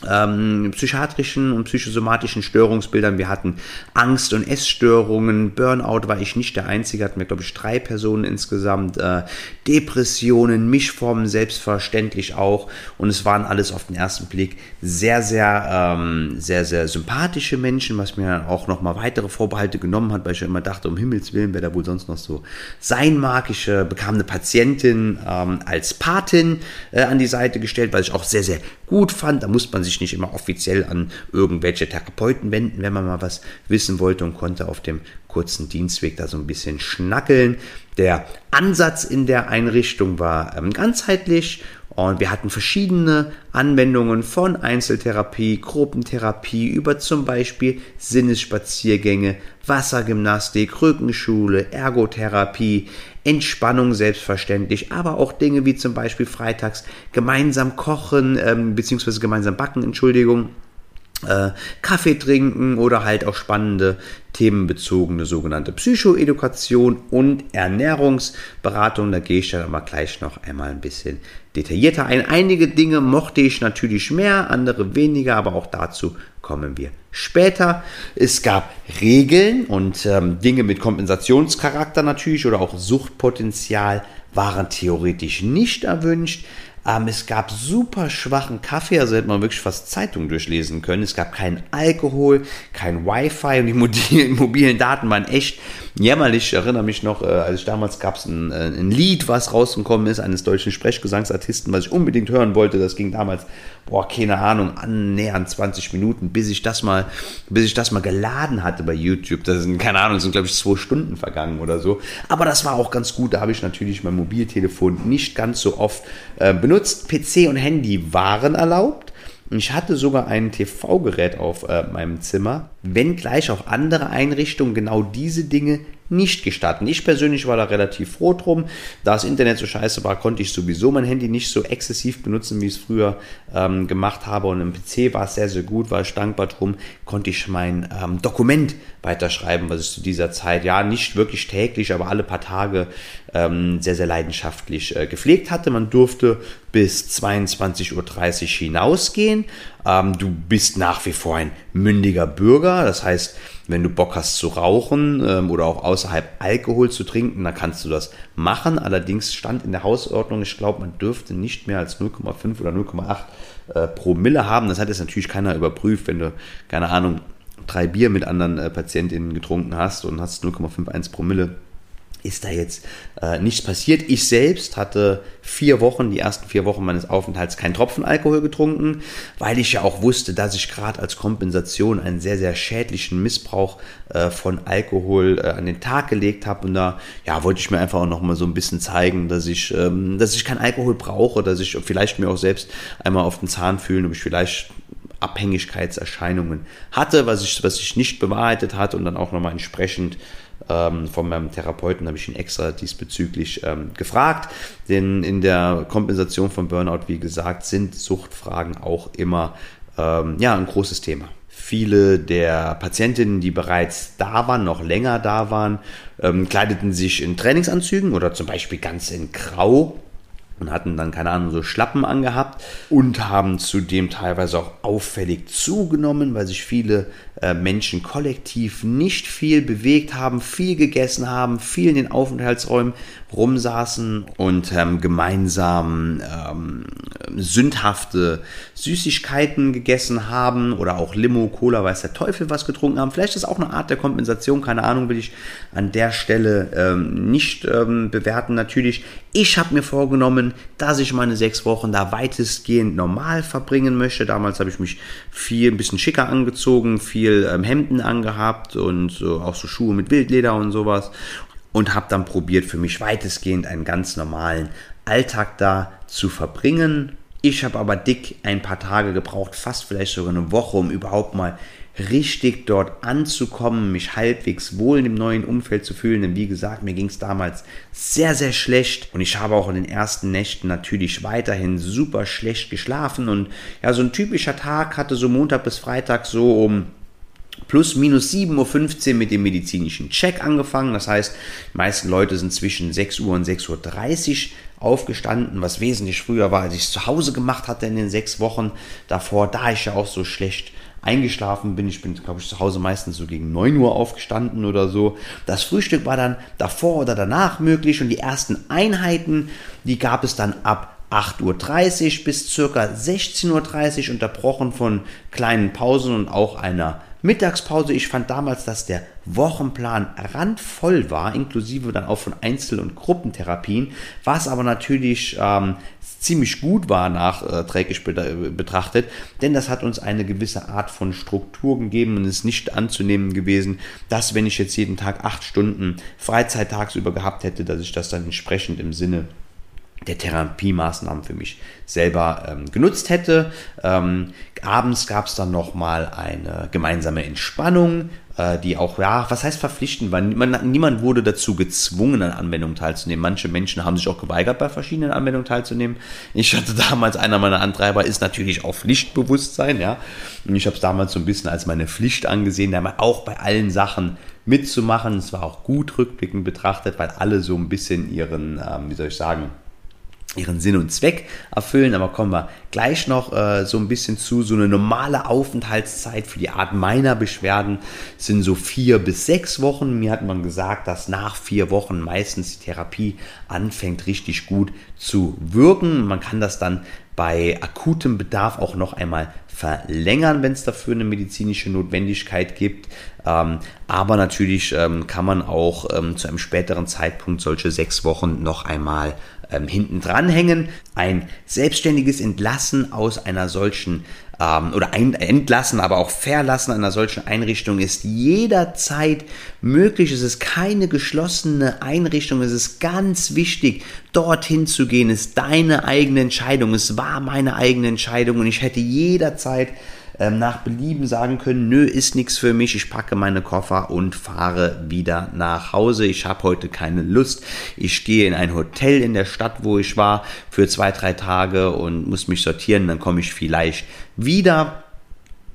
ähm, psychiatrischen und psychosomatischen Störungsbildern. Wir hatten Angst- und Essstörungen, Burnout war ich nicht der Einzige, hatten wir, glaube ich, drei Personen insgesamt, äh, Depressionen, Mischformen selbstverständlich auch. Und es waren alles auf den ersten Blick sehr, sehr, ähm, sehr, sehr sympathische Menschen, was mir auch nochmal weitere Vorbehalte genommen hat, weil ich ja immer dachte, um Himmels Willen, wer da wohl sonst noch so sein mag. Ich äh, bekam eine Patientin ähm, als Patin äh, an die Seite gestellt, was ich auch sehr, sehr gut fand. Da musste man sich nicht immer offiziell an irgendwelche Therapeuten wenden, wenn man mal was wissen wollte und konnte auf dem kurzen Dienstweg da so ein bisschen schnackeln. Der Ansatz in der Einrichtung war ähm, ganzheitlich und wir hatten verschiedene Anwendungen von Einzeltherapie, Gruppentherapie über zum Beispiel Sinnesspaziergänge, Wassergymnastik, Rückenschule, Ergotherapie, Entspannung selbstverständlich, aber auch Dinge wie zum Beispiel freitags gemeinsam kochen ähm, bzw. gemeinsam backen, Entschuldigung äh, Kaffee trinken oder halt auch spannende themenbezogene sogenannte Psychoedukation und Ernährungsberatung. Da gehe ich dann aber gleich noch einmal ein bisschen detaillierter ein. Einige Dinge mochte ich natürlich mehr, andere weniger, aber auch dazu kommen wir später. Es gab Regeln und ähm, Dinge mit Kompensationscharakter natürlich oder auch Suchtpotenzial waren theoretisch nicht erwünscht. Ähm, es gab super schwachen Kaffee, also hätte man wirklich fast Zeitungen durchlesen können. Es gab keinen Alkohol, kein Wi-Fi und die mobilen, mobilen Daten waren echt jämmerlich. Ich erinnere mich noch, äh, als ich damals gab es ein, äh, ein Lied, was rausgekommen ist, eines deutschen Sprechgesangsartisten, was ich unbedingt hören wollte. Das ging damals, boah, keine Ahnung, annähernd 20 Minuten, bis ich das mal, bis ich das mal geladen hatte bei YouTube. Das sind, keine Ahnung, sind, glaube ich, zwei Stunden vergangen oder so. Aber das war auch ganz gut. Da habe ich natürlich mein Mobiltelefon nicht ganz so oft äh, benutzt benutzt. PC und Handy waren erlaubt. Ich hatte sogar ein TV-Gerät auf äh, meinem Zimmer, wenngleich auch andere Einrichtungen genau diese Dinge nicht gestatten. Ich persönlich war da relativ froh drum. Da das Internet so scheiße war, konnte ich sowieso mein Handy nicht so exzessiv benutzen, wie ich es früher ähm, gemacht habe. Und im PC war es sehr, sehr gut, war ich dankbar drum, konnte ich mein ähm, Dokument weiterschreiben, was ich zu dieser Zeit, ja, nicht wirklich täglich, aber alle paar Tage ähm, sehr, sehr leidenschaftlich äh, gepflegt hatte. Man durfte bis 22.30 Uhr hinausgehen. Ähm, du bist nach wie vor ein mündiger Bürger. Das heißt, wenn du Bock hast zu rauchen ähm, oder auch außerhalb Alkohol zu trinken, dann kannst du das machen. Allerdings stand in der Hausordnung, ich glaube, man dürfte nicht mehr als 0,5 oder 0,8 äh, Promille haben. Das hat jetzt natürlich keiner überprüft, wenn du, keine Ahnung, drei Bier mit anderen äh, PatientInnen getrunken hast und hast 0,51 Promille ist da jetzt äh, nichts passiert. Ich selbst hatte vier Wochen, die ersten vier Wochen meines Aufenthalts, keinen Tropfen Alkohol getrunken, weil ich ja auch wusste, dass ich gerade als Kompensation einen sehr, sehr schädlichen Missbrauch äh, von Alkohol äh, an den Tag gelegt habe. Und da ja, wollte ich mir einfach auch noch mal so ein bisschen zeigen, dass ich, ähm, dass ich keinen Alkohol brauche, dass ich vielleicht mir auch selbst einmal auf den Zahn fühlen, ob ich vielleicht Abhängigkeitserscheinungen hatte, was ich, was ich nicht bewahrheitet hat und dann auch nochmal entsprechend ähm, von meinem Therapeuten habe ich ihn extra diesbezüglich ähm, gefragt. Denn in der Kompensation von Burnout, wie gesagt, sind Suchtfragen auch immer ähm, ja, ein großes Thema. Viele der Patientinnen, die bereits da waren, noch länger da waren, ähm, kleideten sich in Trainingsanzügen oder zum Beispiel ganz in Grau und hatten dann, keine Ahnung, so Schlappen angehabt und haben zudem teilweise auch auffällig zugenommen, weil sich viele äh, Menschen kollektiv nicht viel bewegt haben, viel gegessen haben, viel in den Aufenthaltsräumen rumsaßen und ähm, gemeinsam ähm, sündhafte Süßigkeiten gegessen haben oder auch Limo, Cola, weiß der Teufel was getrunken haben. Vielleicht ist das auch eine Art der Kompensation, keine Ahnung, will ich an der Stelle ähm, nicht ähm, bewerten. Natürlich, ich habe mir vorgenommen, dass ich meine sechs Wochen da weitestgehend normal verbringen möchte. Damals habe ich mich viel, ein bisschen schicker angezogen, viel ähm, Hemden angehabt und so, auch so Schuhe mit Wildleder und sowas und habe dann probiert, für mich weitestgehend einen ganz normalen Alltag da zu verbringen. Ich habe aber dick ein paar Tage gebraucht, fast vielleicht sogar eine Woche, um überhaupt mal richtig dort anzukommen, mich halbwegs wohl in dem neuen Umfeld zu fühlen. Denn wie gesagt, mir ging es damals sehr, sehr schlecht und ich habe auch in den ersten Nächten natürlich weiterhin super schlecht geschlafen. Und ja, so ein typischer Tag hatte so Montag bis Freitag so um plus minus 7.15 Uhr mit dem medizinischen Check angefangen. Das heißt, die meisten Leute sind zwischen 6 Uhr und 6.30 Uhr aufgestanden, was wesentlich früher war, als ich es zu Hause gemacht hatte in den sechs Wochen davor, da ich ja auch so schlecht eingeschlafen bin. Ich bin, glaube ich, zu Hause meistens so gegen 9 Uhr aufgestanden oder so. Das Frühstück war dann davor oder danach möglich und die ersten Einheiten, die gab es dann ab 8.30 Uhr bis circa 16.30 Uhr unterbrochen von kleinen Pausen und auch einer Mittagspause. Ich fand damals, dass der Wochenplan randvoll war, inklusive dann auch von Einzel- und Gruppentherapien, was aber natürlich ähm, ziemlich gut war nachträglich betrachtet, denn das hat uns eine gewisse Art von Struktur gegeben und ist nicht anzunehmen gewesen, dass wenn ich jetzt jeden Tag acht Stunden Freizeit tagsüber gehabt hätte, dass ich das dann entsprechend im Sinne der Therapiemaßnahmen für mich selber ähm, genutzt hätte. Ähm, abends gab es dann nochmal eine gemeinsame Entspannung, äh, die auch, ja, was heißt verpflichtend, weil niemand, niemand wurde dazu gezwungen, an Anwendungen teilzunehmen. Manche Menschen haben sich auch geweigert, bei verschiedenen Anwendungen teilzunehmen. Ich hatte damals, einer meiner Antreiber ist natürlich auch Pflichtbewusstsein, ja. Und ich habe es damals so ein bisschen als meine Pflicht angesehen, da auch bei allen Sachen mitzumachen. Es war auch gut rückblickend betrachtet, weil alle so ein bisschen ihren, ähm, wie soll ich sagen, ihren Sinn und Zweck erfüllen, aber kommen wir gleich noch äh, so ein bisschen zu. So eine normale Aufenthaltszeit für die Art meiner Beschwerden sind so vier bis sechs Wochen. Mir hat man gesagt, dass nach vier Wochen meistens die Therapie anfängt richtig gut zu wirken. Man kann das dann bei akutem Bedarf auch noch einmal verlängern, wenn es dafür eine medizinische Notwendigkeit gibt. Ähm, aber natürlich ähm, kann man auch ähm, zu einem späteren Zeitpunkt solche sechs Wochen noch einmal ähm, hinten dranhängen. Ein selbstständiges Entlassen aus einer solchen ähm, oder ein, entlassen, aber auch verlassen einer solchen Einrichtung ist jederzeit möglich. Es ist keine geschlossene Einrichtung. Es ist ganz wichtig, dorthin zu gehen. Es ist deine eigene Entscheidung. Es war meine eigene Entscheidung und ich hätte jederzeit ähm, nach Belieben sagen können, nö, ist nichts für mich, ich packe meine Koffer und fahre wieder nach Hause. Ich habe heute keine Lust. Ich gehe in ein Hotel in der Stadt, wo ich war, für zwei, drei Tage und muss mich sortieren. Dann komme ich vielleicht wieder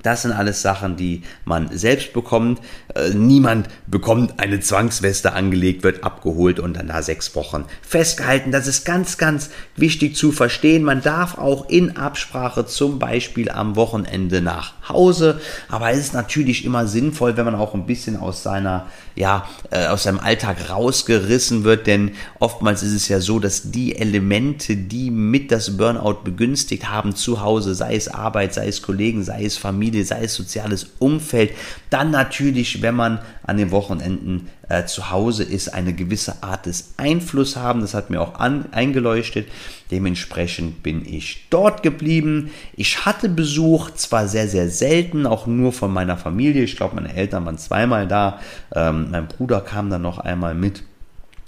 das sind alles Sachen, die man selbst bekommt. Äh, niemand bekommt eine Zwangsweste angelegt, wird abgeholt und dann da sechs Wochen festgehalten. Das ist ganz, ganz wichtig zu verstehen. Man darf auch in Absprache zum Beispiel am Wochenende nach Hause. Aber es ist natürlich immer sinnvoll, wenn man auch ein bisschen aus seiner, ja, äh, aus seinem Alltag rausgerissen wird. Denn oftmals ist es ja so, dass die Elemente, die mit das Burnout begünstigt haben zu Hause, sei es Arbeit, sei es Kollegen, sei es Familie, Familie, sei es soziales Umfeld, dann natürlich, wenn man an den Wochenenden äh, zu Hause ist, eine gewisse Art des Einfluss haben. Das hat mir auch an, eingeleuchtet. Dementsprechend bin ich dort geblieben. Ich hatte Besuch, zwar sehr, sehr selten, auch nur von meiner Familie. Ich glaube, meine Eltern waren zweimal da. Ähm, mein Bruder kam dann noch einmal mit.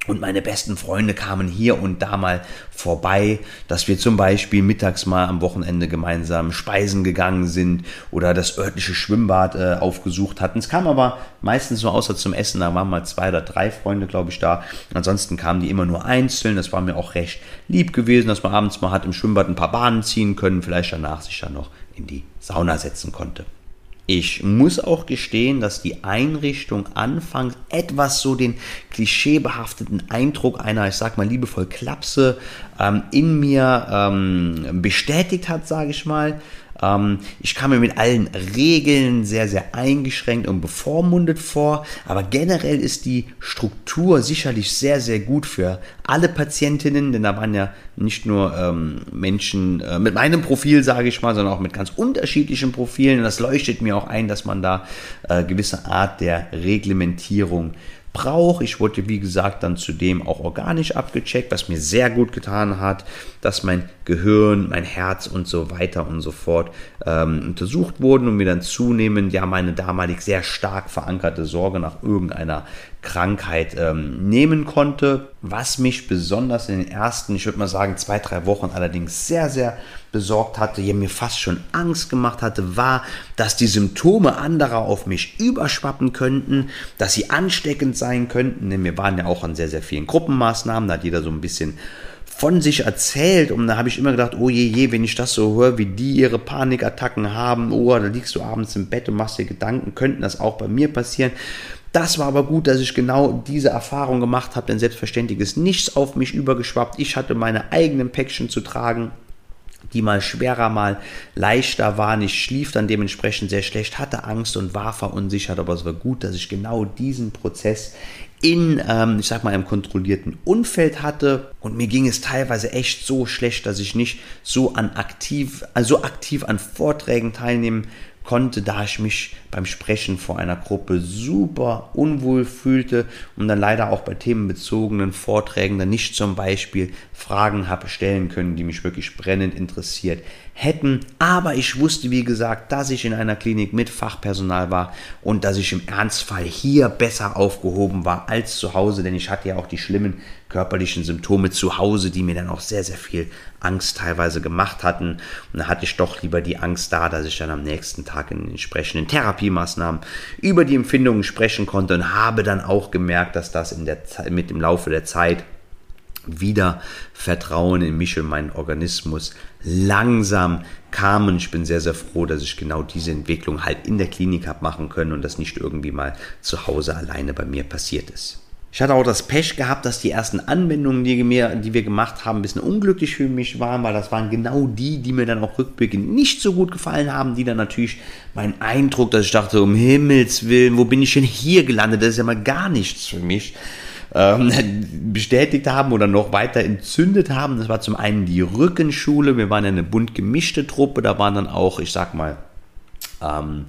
Und meine besten Freunde kamen hier und da mal vorbei, dass wir zum Beispiel mittags mal am Wochenende gemeinsam speisen gegangen sind oder das örtliche Schwimmbad äh, aufgesucht hatten. Es kam aber meistens nur außer zum Essen, da waren mal zwei oder drei Freunde, glaube ich, da. Ansonsten kamen die immer nur einzeln. Das war mir auch recht lieb gewesen, dass man abends mal hat im Schwimmbad ein paar Bahnen ziehen können, vielleicht danach sich dann noch in die Sauna setzen konnte. Ich muss auch gestehen, dass die Einrichtung anfangs etwas so den klischeebehafteten Eindruck einer, ich sag mal liebevoll Klapse, ähm, in mir ähm, bestätigt hat, sage ich mal. Ähm, ich kam mir mit allen Regeln sehr, sehr eingeschränkt und bevormundet vor, aber generell ist die Struktur sicherlich sehr, sehr gut für alle Patientinnen, denn da waren ja nicht nur ähm, Menschen äh, mit meinem Profil, sage ich mal, sondern auch mit ganz unterschiedlichen Profilen. Und das leuchtet mir auch ein, dass man da äh, gewisse Art der Reglementierung brauche. Ich wurde, wie gesagt, dann zudem auch organisch abgecheckt, was mir sehr gut getan hat, dass mein Gehirn, mein Herz und so weiter und so fort ähm, untersucht wurden und mir dann zunehmend ja meine damalig sehr stark verankerte Sorge nach irgendeiner Krankheit ähm, nehmen konnte. Was mich besonders in den ersten, ich würde mal sagen, zwei, drei Wochen allerdings sehr, sehr besorgt hatte, ja mir fast schon Angst gemacht hatte, war, dass die Symptome anderer auf mich überschwappen könnten, dass sie ansteckend sein könnten. Denn wir waren ja auch an sehr, sehr vielen Gruppenmaßnahmen, da hat jeder so ein bisschen von sich erzählt und da habe ich immer gedacht, oh je, je, wenn ich das so höre, wie die ihre Panikattacken haben, oh, da liegst du abends im Bett und machst dir Gedanken, könnten das auch bei mir passieren. Das war aber gut, dass ich genau diese Erfahrung gemacht habe, denn selbstverständlich ist nichts auf mich übergeschwappt. Ich hatte meine eigenen Päckchen zu tragen die mal schwerer, mal leichter waren. Ich schlief dann dementsprechend sehr schlecht, hatte Angst und war verunsichert, aber es war gut, dass ich genau diesen Prozess in, ähm, ich sag mal, einem kontrollierten Umfeld hatte. Und mir ging es teilweise echt so schlecht, dass ich nicht so an aktiv, also aktiv an Vorträgen teilnehmen konnte, da ich mich beim Sprechen vor einer Gruppe super unwohl fühlte und dann leider auch bei themenbezogenen Vorträgen dann nicht zum Beispiel Fragen habe stellen können, die mich wirklich brennend interessiert hätten. Aber ich wusste, wie gesagt, dass ich in einer Klinik mit Fachpersonal war und dass ich im Ernstfall hier besser aufgehoben war als zu Hause, denn ich hatte ja auch die schlimmen körperlichen Symptome zu Hause, die mir dann auch sehr, sehr viel Angst teilweise gemacht hatten. Und da hatte ich doch lieber die Angst da, dass ich dann am nächsten Tag in entsprechenden Therapiemaßnahmen über die Empfindungen sprechen konnte und habe dann auch gemerkt, dass das in der Zeit, mit dem Laufe der Zeit wieder Vertrauen in mich und meinen Organismus langsam kam. Und ich bin sehr, sehr froh, dass ich genau diese Entwicklung halt in der Klinik habe machen können und das nicht irgendwie mal zu Hause alleine bei mir passiert ist. Ich hatte auch das Pech gehabt, dass die ersten Anwendungen, die, mir, die wir gemacht haben, ein bisschen unglücklich für mich waren, weil das waren genau die, die mir dann auch rückblickend nicht so gut gefallen haben, die dann natürlich meinen Eindruck, dass ich dachte, um Himmels Willen, wo bin ich denn hier gelandet? Das ist ja mal gar nichts für mich. Ähm, bestätigt haben oder noch weiter entzündet haben. Das war zum einen die Rückenschule. Wir waren ja eine bunt gemischte Truppe. Da waren dann auch, ich sag mal, ähm,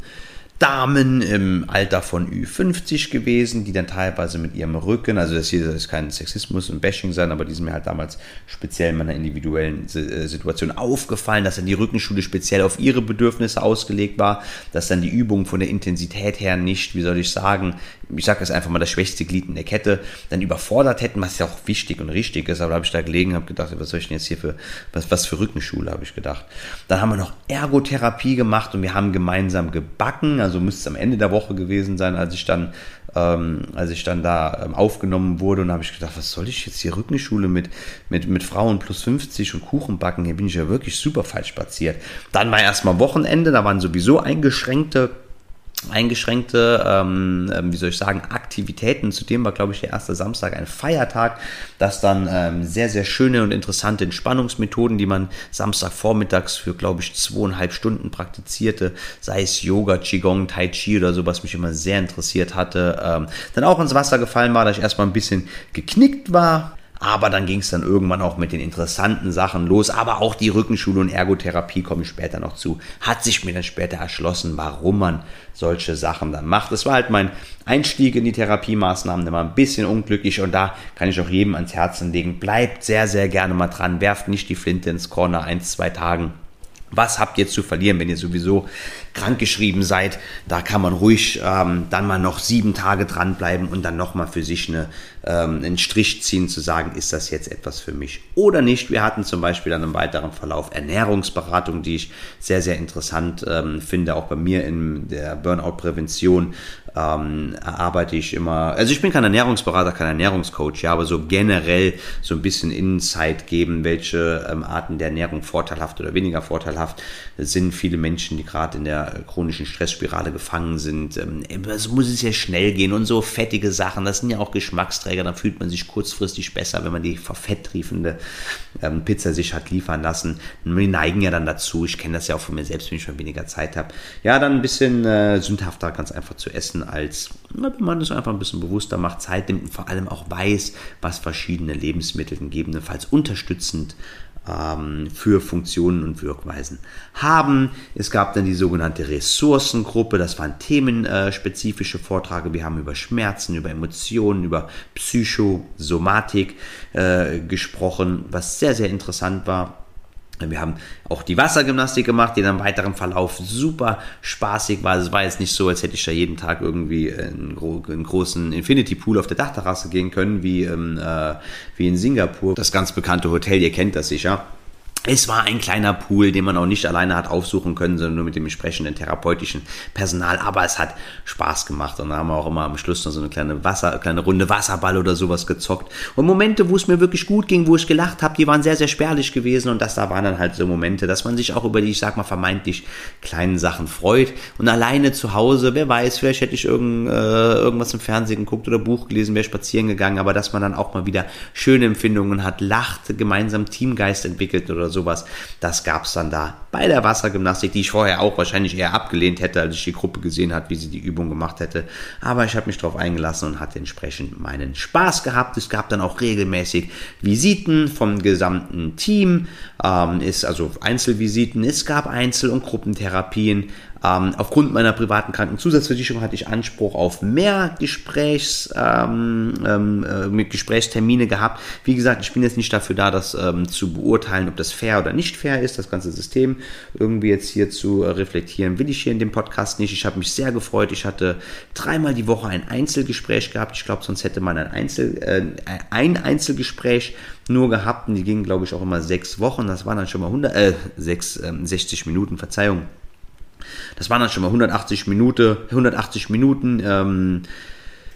Damen im Alter von Ü50 gewesen, die dann teilweise mit ihrem Rücken, also das hier ist kein Sexismus und Bashing sein, aber die sind mir halt damals speziell in meiner individuellen äh, Situation aufgefallen, dass dann die Rückenschule speziell auf ihre Bedürfnisse ausgelegt war, dass dann die Übungen von der Intensität her nicht, wie soll ich sagen, ich sage es einfach mal, das schwächste Glied in der Kette dann überfordert hätten, was ja auch wichtig und richtig ist, aber da habe ich da gelegen, habe gedacht, was soll ich denn jetzt hier für, was, was für Rückenschule, habe ich gedacht. Dann haben wir noch Ergotherapie gemacht und wir haben gemeinsam gebacken, also müsste es am Ende der Woche gewesen sein, als ich dann ähm, als ich dann da ähm, aufgenommen wurde und habe ich gedacht, was soll ich jetzt hier Rückenschule mit, mit, mit Frauen plus 50 und Kuchen backen? Hier bin ich ja wirklich super falsch spaziert. Dann war erstmal Wochenende, da waren sowieso eingeschränkte eingeschränkte, ähm, ähm, wie soll ich sagen, Aktivitäten. Zudem war, glaube ich, der erste Samstag ein Feiertag, das dann ähm, sehr, sehr schöne und interessante Entspannungsmethoden, die man Samstagvormittags für, glaube ich, zweieinhalb Stunden praktizierte, sei es Yoga, Qigong, Tai Chi oder so, was mich immer sehr interessiert hatte, ähm, dann auch ins Wasser gefallen war, dass ich erstmal ein bisschen geknickt war, aber dann ging es dann irgendwann auch mit den interessanten Sachen los. Aber auch die Rückenschule und Ergotherapie komme ich später noch zu. Hat sich mir dann später erschlossen, warum man solche Sachen dann macht. Das war halt mein Einstieg in die Therapiemaßnahmen. Der war ein bisschen unglücklich und da kann ich auch jedem ans Herzen legen. Bleibt sehr, sehr gerne mal dran. Werft nicht die Flinte ins Corner ein, zwei Tagen was habt ihr zu verlieren, wenn ihr sowieso krankgeschrieben seid? Da kann man ruhig ähm, dann mal noch sieben Tage dranbleiben und dann nochmal für sich eine, ähm, einen Strich ziehen, zu sagen, ist das jetzt etwas für mich oder nicht. Wir hatten zum Beispiel dann im weiteren Verlauf Ernährungsberatung, die ich sehr, sehr interessant ähm, finde, auch bei mir in der Burnout-Prävention ähm, arbeite ich immer, also ich bin kein Ernährungsberater, kein Ernährungscoach, ja, aber so generell so ein bisschen Insight geben, welche ähm, Arten der Ernährung vorteilhaft oder weniger vorteilhaft sind. viele Menschen, die gerade in der chronischen Stressspirale gefangen sind. Ähm, es muss es ja schnell gehen und so fettige Sachen, das sind ja auch Geschmacksträger, da fühlt man sich kurzfristig besser, wenn man die verfetttriefende ähm, Pizza sich hat liefern lassen. Wir neigen ja dann dazu, ich kenne das ja auch von mir selbst, wenn ich schon weniger Zeit habe, ja, dann ein bisschen äh, sündhafter ganz einfach zu essen, als wenn man das einfach ein bisschen bewusster macht, Zeit nimmt und vor allem auch weiß, was verschiedene Lebensmittel gegebenenfalls unterstützend ähm, für Funktionen und Wirkweisen haben. Es gab dann die sogenannte Ressourcengruppe, das waren themenspezifische Vorträge. Wir haben über Schmerzen, über Emotionen, über Psychosomatik äh, gesprochen, was sehr, sehr interessant war. Wir haben auch die Wassergymnastik gemacht, die dann im weiteren Verlauf super spaßig war. Es war jetzt nicht so, als hätte ich da jeden Tag irgendwie einen, einen großen Infinity Pool auf der Dachterrasse gehen können, wie, ähm, äh, wie in Singapur. Das ganz bekannte Hotel, ihr kennt das sicher. Es war ein kleiner Pool, den man auch nicht alleine hat aufsuchen können, sondern nur mit dem entsprechenden therapeutischen Personal. Aber es hat Spaß gemacht und da haben wir auch immer am Schluss noch so eine kleine Wasser, kleine Runde Wasserball oder sowas gezockt. Und Momente, wo es mir wirklich gut ging, wo ich gelacht habe, die waren sehr, sehr spärlich gewesen und das da waren dann halt so Momente, dass man sich auch über die, ich sag mal, vermeintlich kleinen Sachen freut. Und alleine zu Hause, wer weiß, vielleicht hätte ich irgend, äh, irgendwas im Fernsehen geguckt oder Buch gelesen, wäre spazieren gegangen, aber dass man dann auch mal wieder schöne Empfindungen hat, lacht, gemeinsam Teamgeist entwickelt oder sowas. Das gab es dann da bei der Wassergymnastik, die ich vorher auch wahrscheinlich eher abgelehnt hätte, als ich die Gruppe gesehen habe, wie sie die Übung gemacht hätte. Aber ich habe mich darauf eingelassen und hatte entsprechend meinen Spaß gehabt. Es gab dann auch regelmäßig Visiten vom gesamten Team, ähm, ist also Einzelvisiten. Es gab Einzel- und Gruppentherapien. Ähm, aufgrund meiner privaten Krankenzusatzversicherung hatte ich Anspruch auf mehr Gesprächs, ähm, ähm, äh, mit Gesprächstermine gehabt. Wie gesagt, ich bin jetzt nicht dafür da, das ähm, zu beurteilen, ob das fair oder nicht fair ist, das ganze System irgendwie jetzt hier zu äh, reflektieren, will ich hier in dem Podcast nicht. Ich habe mich sehr gefreut. Ich hatte dreimal die Woche ein Einzelgespräch gehabt. Ich glaube, sonst hätte man ein, Einzel, äh, ein Einzelgespräch nur gehabt und die gingen, glaube ich, auch immer sechs Wochen. Das waren dann schon mal 100, äh, 6, äh, 60 Minuten, Verzeihung. Das waren dann schon mal 180 Minuten, 180 Minuten ähm,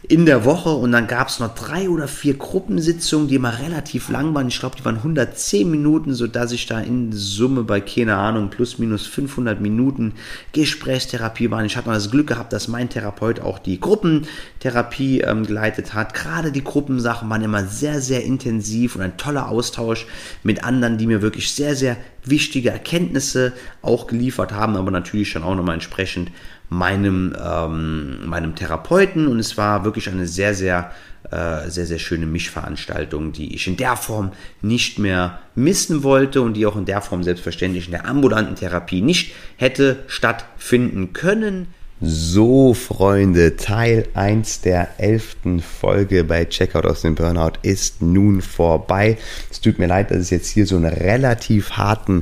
in der Woche und dann gab es noch drei oder vier Gruppensitzungen, die immer relativ lang waren. Ich glaube, die waren 110 Minuten, sodass ich da in Summe bei, keine Ahnung, plus minus 500 Minuten Gesprächstherapie war. Ich hatte noch das Glück gehabt, dass mein Therapeut auch die Gruppentherapie ähm, geleitet hat. Gerade die Gruppensachen waren immer sehr, sehr intensiv und ein toller Austausch mit anderen, die mir wirklich sehr, sehr wichtige Erkenntnisse auch geliefert haben, aber natürlich schon auch nochmal entsprechend meinem, ähm, meinem Therapeuten und es war wirklich eine sehr, sehr, äh, sehr, sehr schöne Mischveranstaltung, die ich in der Form nicht mehr missen wollte und die auch in der Form selbstverständlich in der ambulanten Therapie nicht hätte stattfinden können. So, Freunde, Teil 1 der 11. Folge bei Checkout aus dem Burnout ist nun vorbei. Es tut mir leid, dass es jetzt hier so einen relativ harten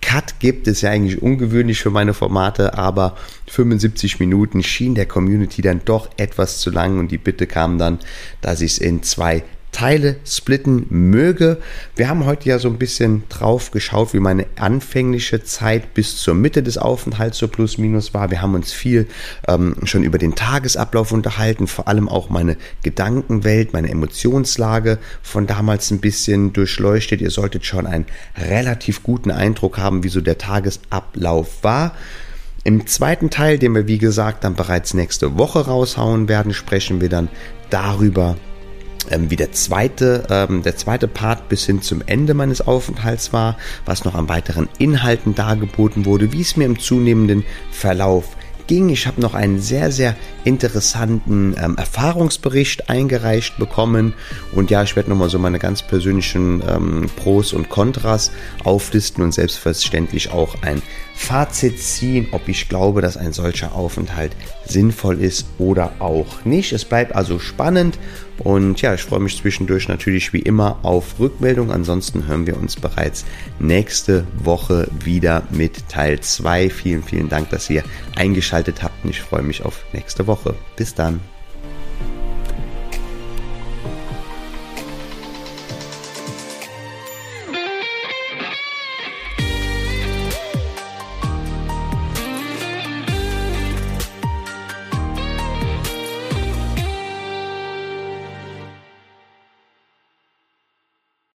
Cut gibt, ist ja eigentlich ungewöhnlich für meine Formate, aber 75 Minuten schien der Community dann doch etwas zu lang und die Bitte kam dann, dass ich es in zwei Teile splitten möge. Wir haben heute ja so ein bisschen drauf geschaut, wie meine anfängliche Zeit bis zur Mitte des Aufenthalts so plus minus war. Wir haben uns viel ähm, schon über den Tagesablauf unterhalten, vor allem auch meine Gedankenwelt, meine Emotionslage von damals ein bisschen durchleuchtet. Ihr solltet schon einen relativ guten Eindruck haben, wie so der Tagesablauf war. Im zweiten Teil, den wir wie gesagt dann bereits nächste Woche raushauen werden, sprechen wir dann darüber, ähm, wie der zweite, ähm, der zweite Part bis hin zum Ende meines Aufenthalts war, was noch an weiteren Inhalten dargeboten wurde, wie es mir im zunehmenden Verlauf ging. Ich habe noch einen sehr, sehr interessanten ähm, Erfahrungsbericht eingereicht bekommen. Und ja, ich werde nochmal so meine ganz persönlichen ähm, Pros und Kontras auflisten und selbstverständlich auch ein Fazit ziehen, ob ich glaube, dass ein solcher Aufenthalt sinnvoll ist oder auch nicht. Es bleibt also spannend und ja, ich freue mich zwischendurch natürlich wie immer auf Rückmeldung. Ansonsten hören wir uns bereits nächste Woche wieder mit Teil 2. Vielen, vielen Dank, dass ihr eingeschaltet habt und ich freue mich auf nächste Woche. Bis dann.